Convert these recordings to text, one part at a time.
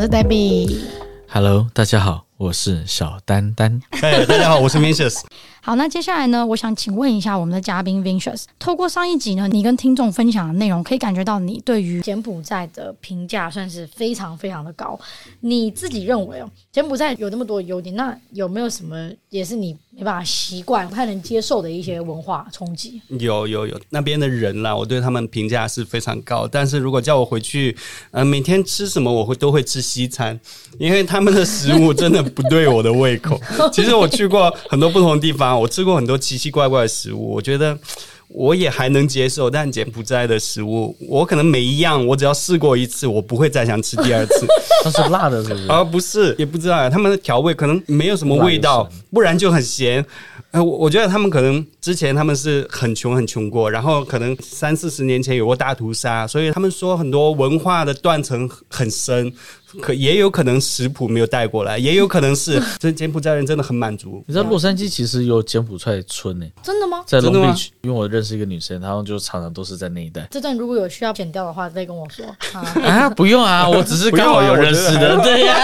我是 Debbie。Hello，大家好，我是小丹丹。哎，大家好，我是 Vincious。好，那接下来呢，我想请问一下我们的嘉宾 Vincious，透过上一集呢，你跟听众分享的内容，可以感觉到你对于柬埔寨的评价算是非常非常的高。你自己认为哦，柬埔寨有那么多优点，那有没有什么也是你没办法习惯、不太能接受的一些文化冲击？有有有，那边的人啦，我对他们评价是非常高。但是如果叫我回去，呃，每天吃什么，我会都会吃西餐，因为他们的食物真的不对我的胃口。其实我去过很多不同的地方。我吃过很多奇奇怪怪的食物，我觉得我也还能接受。但柬埔寨的食物，我可能每一样我只要试过一次，我不会再想吃第二次。它是辣的，是不是？啊，不是，也不知道啊。他们的调味可能没有什么味道，不然就很咸。呃，我我觉得他们可能之前他们是很穷很穷过，然后可能三四十年前有过大屠杀，所以他们说很多文化的断层很深，可也有可能食谱没有带过来，也有可能是 这柬埔寨人真的很满足。你知道洛杉矶其实有柬埔寨村呢？真的吗？在 Long Beach，因为我认识一个女生，然后就常常都是在那一带。这段如果有需要剪掉的话，再跟我说 啊，不用啊，我只是刚好有认识的，对呀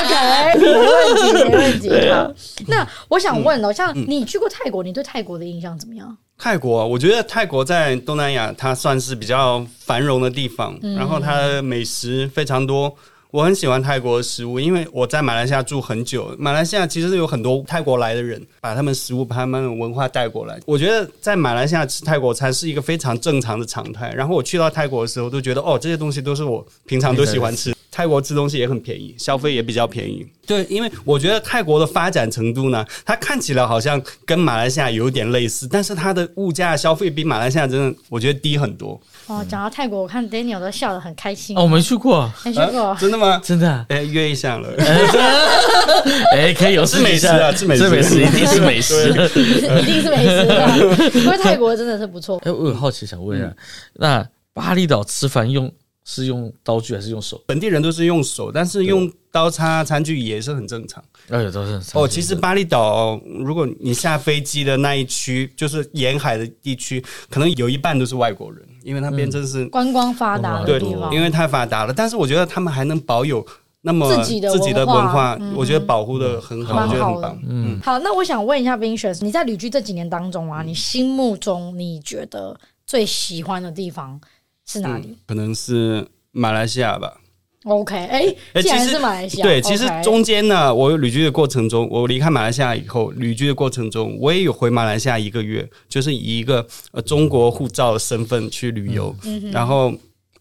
，OK，没问题，没问题。好，那我想问哦，像你。去过泰国，你对泰国的印象怎么样？泰国，我觉得泰国在东南亚，它算是比较繁荣的地方，嗯、然后它的美食非常多。我很喜欢泰国的食物，因为我在马来西亚住很久，马来西亚其实有很多泰国来的人，把他们食物、把他们的文化带过来。我觉得在马来西亚吃泰国餐是一个非常正常的常态。然后我去到泰国的时候，都觉得哦，这些东西都是我平常都喜欢吃。泰国吃东西也很便宜，消费也比较便宜。对，因为我觉得泰国的发展程度呢，它看起来好像跟马来西亚有点类似，但是它的物价消费比马来西亚真的我觉得低很多。哦，讲到泰国，我看 Daniel 都笑得很开心。哦，我没去过，没去过，啊、真的吗？真的？哎，约一下了。哎，可以有吃 美食啊，吃美食，美食一定是美食，一定是美食的。因为泰国真的是不错。哎，我有好奇想问一下，嗯、那巴厘岛吃饭用？是用刀具还是用手？本地人都是用手，但是用刀叉餐具也是很正常。哎，都是哦。其实巴厘岛，如果你下飞机的那一区，就是沿海的地区，可能有一半都是外国人，因为那边真是观光发达的地方。因为太发达了，但是我觉得他们还能保有那么自己的自己的文化，我觉得保护的很好，我觉得很棒。嗯，好，那我想问一下 Vincent，你在旅居这几年当中啊，你心目中你觉得最喜欢的地方？是哪里？可能是马来西亚吧。OK，哎，既然是马来西亚，对，其实中间呢，我旅居的过程中，我离开马来西亚以后，旅居的过程中，我也有回马来西亚一个月，就是以一个呃中国护照的身份去旅游。然后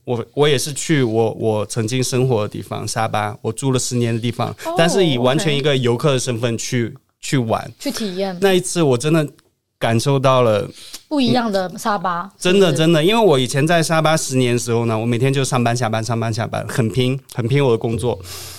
我我也是去我我曾经生活的地方沙巴，我住了十年的地方，但是以完全一个游客的身份去去玩，去体验。那一次我真的。感受到了不一样的沙巴，真的真的，因为我以前在沙巴十年的时候呢，我每天就上班下班上班下班，很拼很拼我的工作，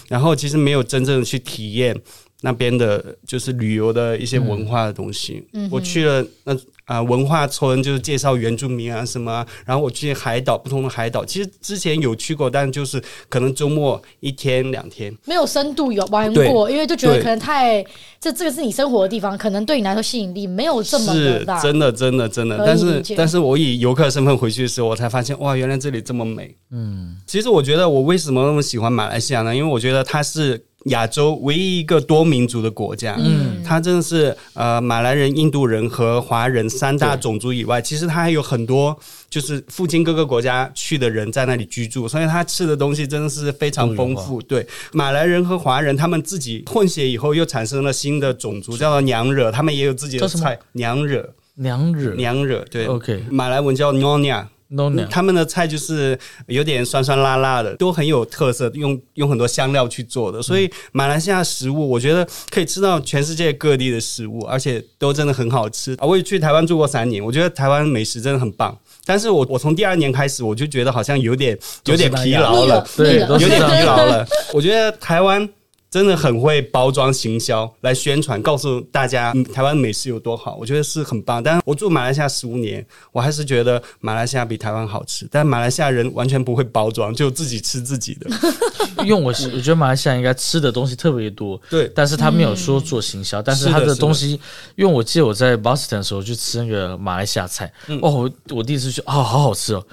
然后其实没有真正的去体验那边的，就是旅游的一些文化的东西。嗯，我去了那。啊，文化村就是介绍原住民啊什么啊，然后我去海岛，不同的海岛，其实之前有去过，但就是可能周末一天两天，没有深度有玩过，因为就觉得可能太这这个是你生活的地方，可能对你来说吸引力没有这么大，是真的真的真的，但是但是我以游客身份回去的时候，我才发现哇，原来这里这么美。嗯，其实我觉得我为什么那么喜欢马来西亚呢？因为我觉得它是。亚洲唯一一个多民族的国家，嗯，它真的是呃马来人、印度人和华人三大种族以外，其实它还有很多就是附近各个国家去的人在那里居住，所以他吃的东西真的是非常丰富。对，马来人和华人他们自己混血以后，又产生了新的种族，叫做娘惹，他们也有自己的菜，娘惹，娘惹，娘惹，对，OK，马来文叫他们的菜就是有点酸酸辣辣的，都很有特色，用用很多香料去做的。所以马来西亚食物，我觉得可以吃到全世界各地的食物，而且都真的很好吃。我也去台湾住过三年，我觉得台湾美食真的很棒。但是我我从第二年开始，我就觉得好像有点有点疲劳了，对，有点疲劳了。我觉得台湾真的很会包装行销来宣传，告诉大家、嗯、台湾美食有多好，我觉得是很棒。但是我住马来西亚十五年，我还是觉得马来西亚比台湾好吃。但马来西亚人完全不会包装，就自己吃自己的。因为我我觉得马来西亚应该吃的东西特别多，对，但是他没有说做行销，嗯、但是他的东西，因为我记得我在 Boston 的时候去吃那个马来西亚菜，嗯、哦，我我第一次去，哦，好好吃哦，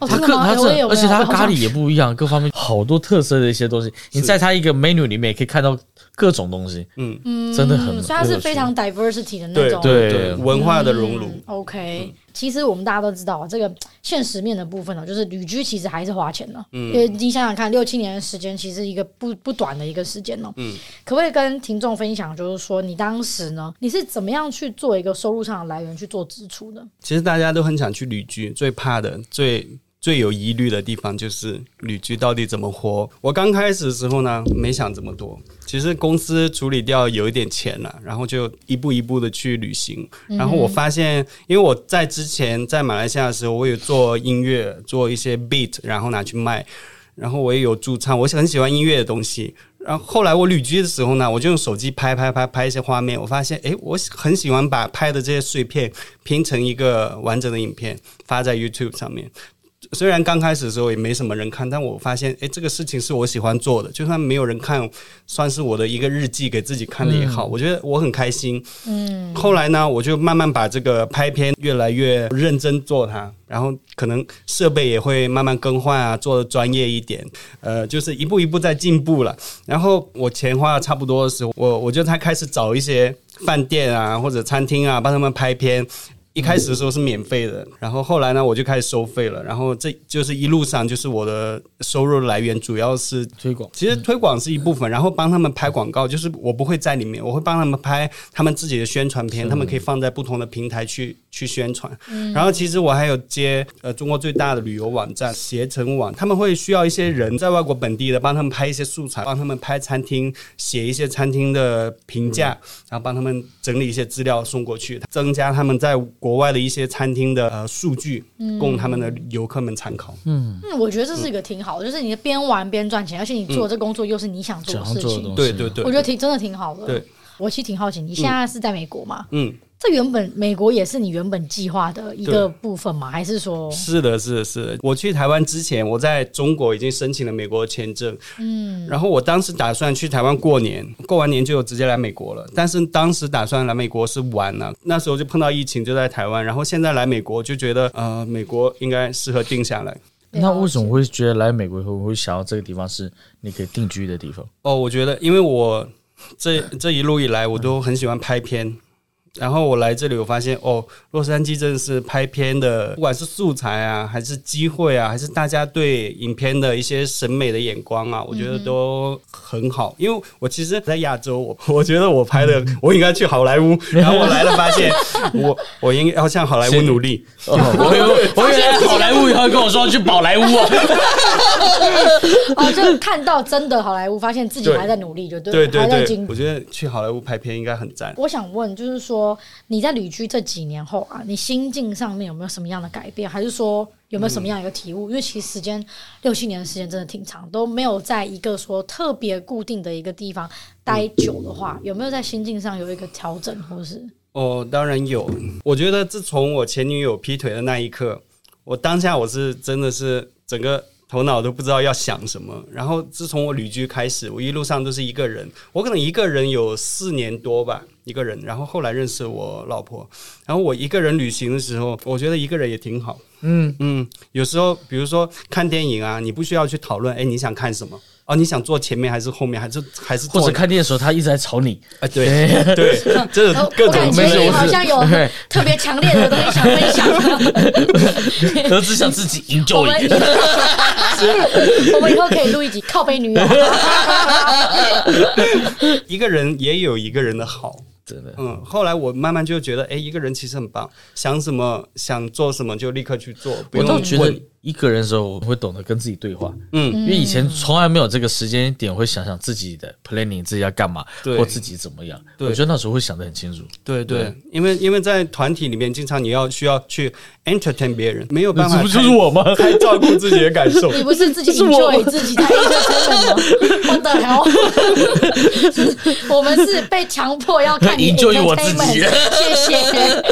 他各他这，而且他咖喱也不一样，各方面好多特色的一些东西，你在他一个 menu 里面。也可以看到各种东西，嗯。嗯，真的很，所以它是非常 diversity 的那种。对对。文化的熔炉。嗯、OK，、嗯、其实我们大家都知道，这个现实面的部分呢，就是旅居其实还是花钱的，嗯，因为你想想看，六七年的时间，其实一个不不短的一个时间呢，嗯，可不可以跟听众分享，就是说你当时呢，你是怎么样去做一个收入上的来源去做支出的？其实大家都很想去旅居，最怕的最。最有疑虑的地方就是旅居到底怎么活。我刚开始的时候呢，没想这么多。其实公司处理掉有一点钱了，然后就一步一步的去旅行。然后我发现，因为我在之前在马来西亚的时候，我有做音乐，做一些 beat，然后拿去卖。然后我也有驻唱，我很喜欢音乐的东西。然后后来我旅居的时候呢，我就用手机拍拍拍拍一些画面。我发现，哎，我很喜欢把拍的这些碎片拼成一个完整的影片，发在 YouTube 上面。虽然刚开始的时候也没什么人看，但我发现，诶，这个事情是我喜欢做的，就算没有人看，算是我的一个日记，给自己看的也好，嗯、我觉得我很开心。嗯，后来呢，我就慢慢把这个拍片越来越认真做它，然后可能设备也会慢慢更换啊，做的专业一点，呃，就是一步一步在进步了。然后我钱花的差不多的时候，我我就才开始找一些饭店啊或者餐厅啊，帮他们拍片。一开始的时候是免费的，然后后来呢，我就开始收费了。然后这就是一路上就是我的收入来源，主要是推广。其实推广是一部分，然后帮他们拍广告，就是我不会在里面，我会帮他们拍他们自己的宣传片，他们可以放在不同的平台去去宣传。然后其实我还有接呃中国最大的旅游网站携程网，他们会需要一些人在外国本地的帮他们拍一些素材，帮他们拍餐厅，写一些餐厅的评价，然后帮他们整理一些资料送过去，增加他们在。国外的一些餐厅的呃数据，供他们的游客们参考。嗯，嗯，我觉得这是一个挺好的，就是你边玩边赚钱，而且你做这工作又是你想做的事情。对对对，我觉得挺真的挺好的。对，我其实挺好奇，你现在是在美国吗？嗯。这原本美国也是你原本计划的一个部分吗？还是说？是的，是的，是的。我去台湾之前，我在中国已经申请了美国签证。嗯。然后我当时打算去台湾过年，过完年就直接来美国了。但是当时打算来美国是晚了，那时候就碰到疫情，就在台湾。然后现在来美国就觉得，呃，美国应该适合定下来。那为什么会觉得来美国以后会想要这个地方是你可以定居的地方？哦，我觉得因为我这这一路以来，我都很喜欢拍片。然后我来这里，我发现哦，洛杉矶真的是拍片的，不管是素材啊，还是机会啊，还是大家对影片的一些审美的眼光啊，我觉得都很好。因为我其实，在亚洲，我 我觉得我拍的，我应该去好莱坞。然后我来了，发现 我我应该要向好莱坞努力。我我我以为好莱坞以后跟我说去宝莱坞哦。哦，就看到真的好莱坞，发现自己还在努力，就对，对对对。我觉得去好莱坞拍片应该很赞。我想问，就是说。说你在旅居这几年后啊，你心境上面有没有什么样的改变？还是说有没有什么样一个体悟？嗯、因为其实时间六七年的时间真的挺长，都没有在一个说特别固定的一个地方待久的话，有没有在心境上有一个调整，或是？哦，当然有。我觉得自从我前女友劈腿的那一刻，我当下我是真的是整个。头脑都不知道要想什么，然后自从我旅居开始，我一路上都是一个人，我可能一个人有四年多吧，一个人。然后后来认识我老婆，然后我一个人旅行的时候，我觉得一个人也挺好。嗯嗯，有时候比如说看电影啊，你不需要去讨论，哎，你想看什么？哦，你想坐前面还是后面，还是还是或者看电影的时候他一直在吵你？哎，对对，这各种感觉好像有特别强烈的东西想分享，都只想自己 enjoy。我们以后可以录一集靠背女友。一个人也有一个人的好，真的。嗯，后来我慢慢就觉得，哎，一个人其实很棒，想什么想做什么就立刻去做，不用问。一个人的时候，我会懂得跟自己对话。嗯，因为以前从来没有这个时间点会想想自己的 planning，自己要干嘛，对或自己怎么样。对，我觉得那时候会想得很清楚。对对，对，因为因为在团体里面，经常你要需要去 entertain 别人，没有办法，这不就是我吗？太照顾自己的感受。你不是自己 enjoy 自己的 entertainment 吗？我的 hell，我们是被强迫要看你 enjoy 我自己。谢谢。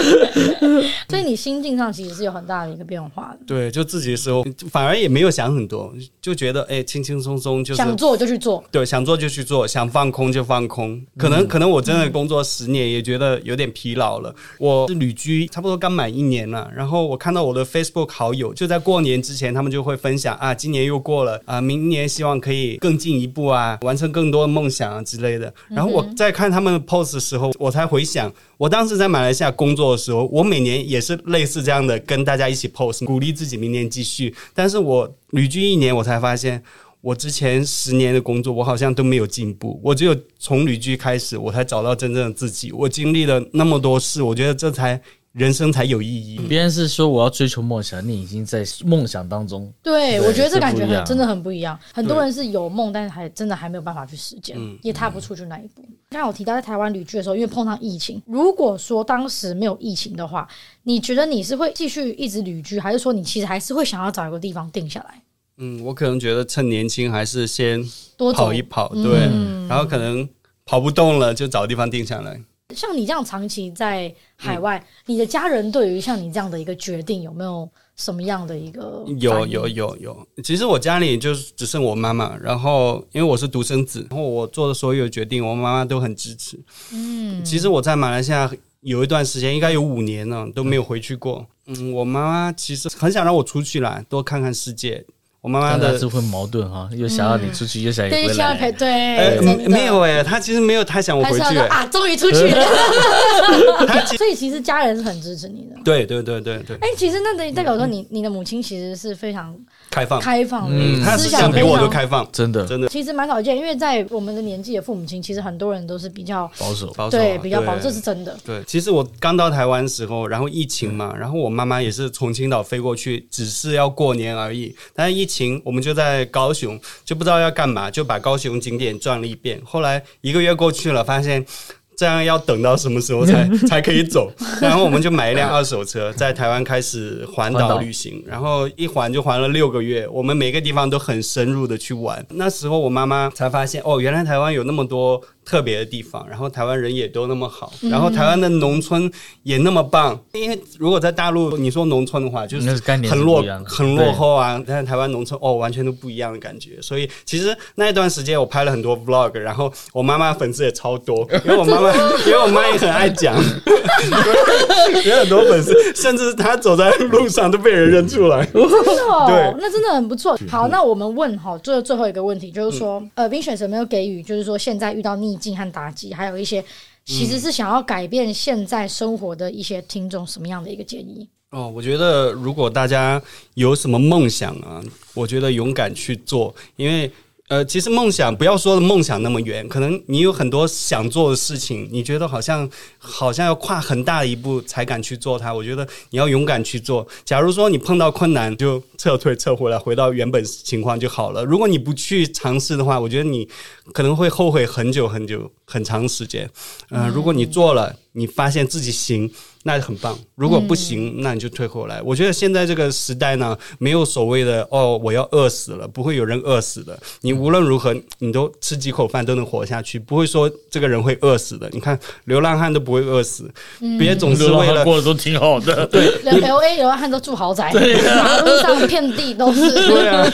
所以你心境上其实是有很大的一个变化的。对，就自己。时候反而也没有想很多，就觉得哎，轻轻松松就是想做就去做，对，想做就去做，想放空就放空。可能可能我真的工作十年，也觉得有点疲劳了。我是旅居差不多刚满一年了，然后我看到我的 Facebook 好友就在过年之前，他们就会分享啊，今年又过了啊，明年希望可以更进一步啊，完成更多的梦想啊之类的。然后我在看他们的 post 的时候，我才回想，我当时在马来西亚工作的时候，我每年也是类似这样的，跟大家一起 post，鼓励自己明年继续。续但是我旅居一年，我才发现，我之前十年的工作，我好像都没有进步。我只有从旅居开始，我才找到真正的自己。我经历了那么多事，我觉得这才人生才有意义。别人是说我要追求梦想，你已经在梦想当中。对，对我觉得这感觉很真的很不一样。很多人是有梦，但是还真的还没有办法去实践，对也踏不出去那一步。刚好提到在台湾旅居的时候，因为碰上疫情。如果说当时没有疫情的话，你觉得你是会继续一直旅居，还是说你其实还是会想要找一个地方定下来？嗯，我可能觉得趁年轻还是先多跑一跑，对，嗯、然后可能跑不动了就找地方定下来。像你这样长期在海外，嗯、你的家人对于像你这样的一个决定有没有什么样的一个？有有有有，其实我家里就只剩我妈妈，然后因为我是独生子，然后我做的所有决定，我妈妈都很支持。嗯，其实我在马来西亚。有一段时间，应该有五年了，都没有回去过。嗯，我妈妈其实很想让我出去来，多看看世界。我妈妈的是会矛盾哈，又想要你出去，又想你回来。对，没有哎，她其实没有太想我回去。啊，终于出去了。所以其实家人是很支持你的。对对对对对。哎，其实那代表说，你你的母亲其实是非常开放、开放，嗯，思想比我都开放，真的真的。其实蛮少见，因为在我们的年纪的父母亲，其实很多人都是比较保守，保守，对，比较保守，这是真的。对，其实我刚到台湾的时候，然后疫情嘛，然后我妈妈也是从青岛飞过去，只是要过年而已。但是疫情，我们就。在高雄就不知道要干嘛，就把高雄景点转了一遍。后来一个月过去了，发现这样要等到什么时候才 才可以走？然后我们就买一辆二手车，在台湾开始环岛旅行。然后一环就环了六个月，我们每个地方都很深入的去玩。那时候我妈妈才发现，哦，原来台湾有那么多。特别的地方，然后台湾人也都那么好，然后台湾的农村也那么棒。因为如果在大陆你说农村的话，就是很落很落后啊。但是台湾农村哦，完全都不一样的感觉。所以其实那一段时间我拍了很多 vlog，然后我妈妈粉丝也超多，因为我妈妈因为我妈也很爱讲，有很多粉丝，甚至她走在路上都被人认出来。真的哦，对，那真的很不错。好，那我们问哈，最最后一个问题就是说，呃，Vincent 有没有给予，就是说现在遇到逆境和打击，还有一些其实是想要改变现在生活的一些听众，什么样的一个建议？哦，我觉得如果大家有什么梦想啊，我觉得勇敢去做，因为。呃，其实梦想不要说的梦想那么远，可能你有很多想做的事情，你觉得好像好像要跨很大的一步才敢去做它。我觉得你要勇敢去做。假如说你碰到困难，就撤退撤回来，回到原本情况就好了。如果你不去尝试的话，我觉得你可能会后悔很久很久很长时间。呃，如果你做了，你发现自己行。那很棒，如果不行，那你就退回来。我觉得现在这个时代呢，没有所谓的哦，我要饿死了，不会有人饿死的。你无论如何，你都吃几口饭都能活下去，不会说这个人会饿死的。你看流浪汉都不会饿死，别总是为了过得都挺好的。对，L A 流浪汉都住豪宅，马路上遍地都是。对啊，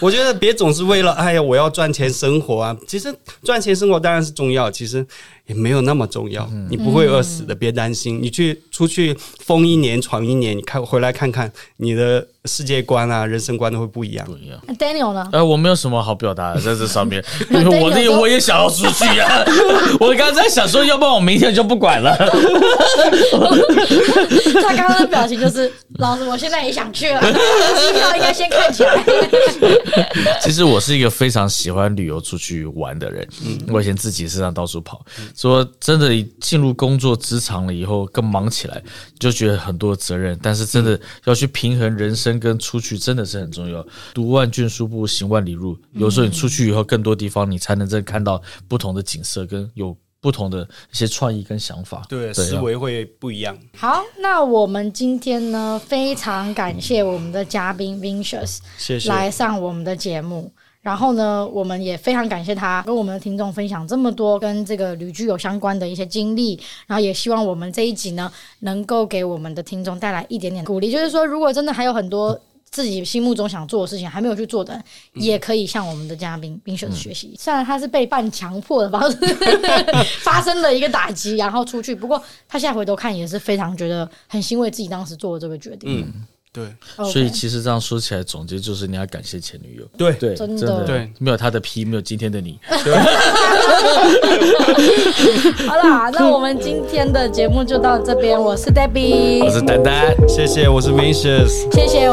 我觉得别总是为了哎呀，我要赚钱生活啊。其实赚钱生活当然是重要，其实。也没有那么重要，你不会饿死的，别担心。你去出去疯一年闯一年，你看回来看看你的世界观啊，人生观都会不一样。不一样。Daniel 呢？呃，我没有什么好表达的在这上面，因为我那我也想要出去啊。我刚才想说，要不然我明天就不管了。他刚刚的表情就是，老师，我现在也想去了，机票应该先看起来。其实我是一个非常喜欢旅游出去玩的人，嗯，我以前自己身上到处跑。说真的，进入工作职场了以后，更忙起来，就觉得很多责任。但是真的要去平衡人生跟出去，真的是很重要。读万卷书不如行万里路。有时候你出去以后，更多地方你才能真看到不同的景色，跟有不同的一些创意跟想法。对，对思维会不一样。好，那我们今天呢，非常感谢我们的嘉宾 Vincius，谢谢来上我们的节目。然后呢，我们也非常感谢他跟我们的听众分享这么多跟这个旅居有相关的一些经历。然后也希望我们这一集呢，能够给我们的听众带来一点点鼓励。就是说，如果真的还有很多自己心目中想做的事情还没有去做的，也可以向我们的嘉宾 Vincius 学习。虽然他是被半强迫的方式发生了一个打击，然后出去，不过他现在回头看也是非常觉得很欣慰自己当时做的这个决定。嗯。对，所以其实这样说起来，总结就是你要感谢前女友。对对，真的对，没有她的批，没有今天的你。好啦，那我们今天的节目就到这边。我是 Debbie，我是丹丹，谢谢，我是 Vincius，谢谢。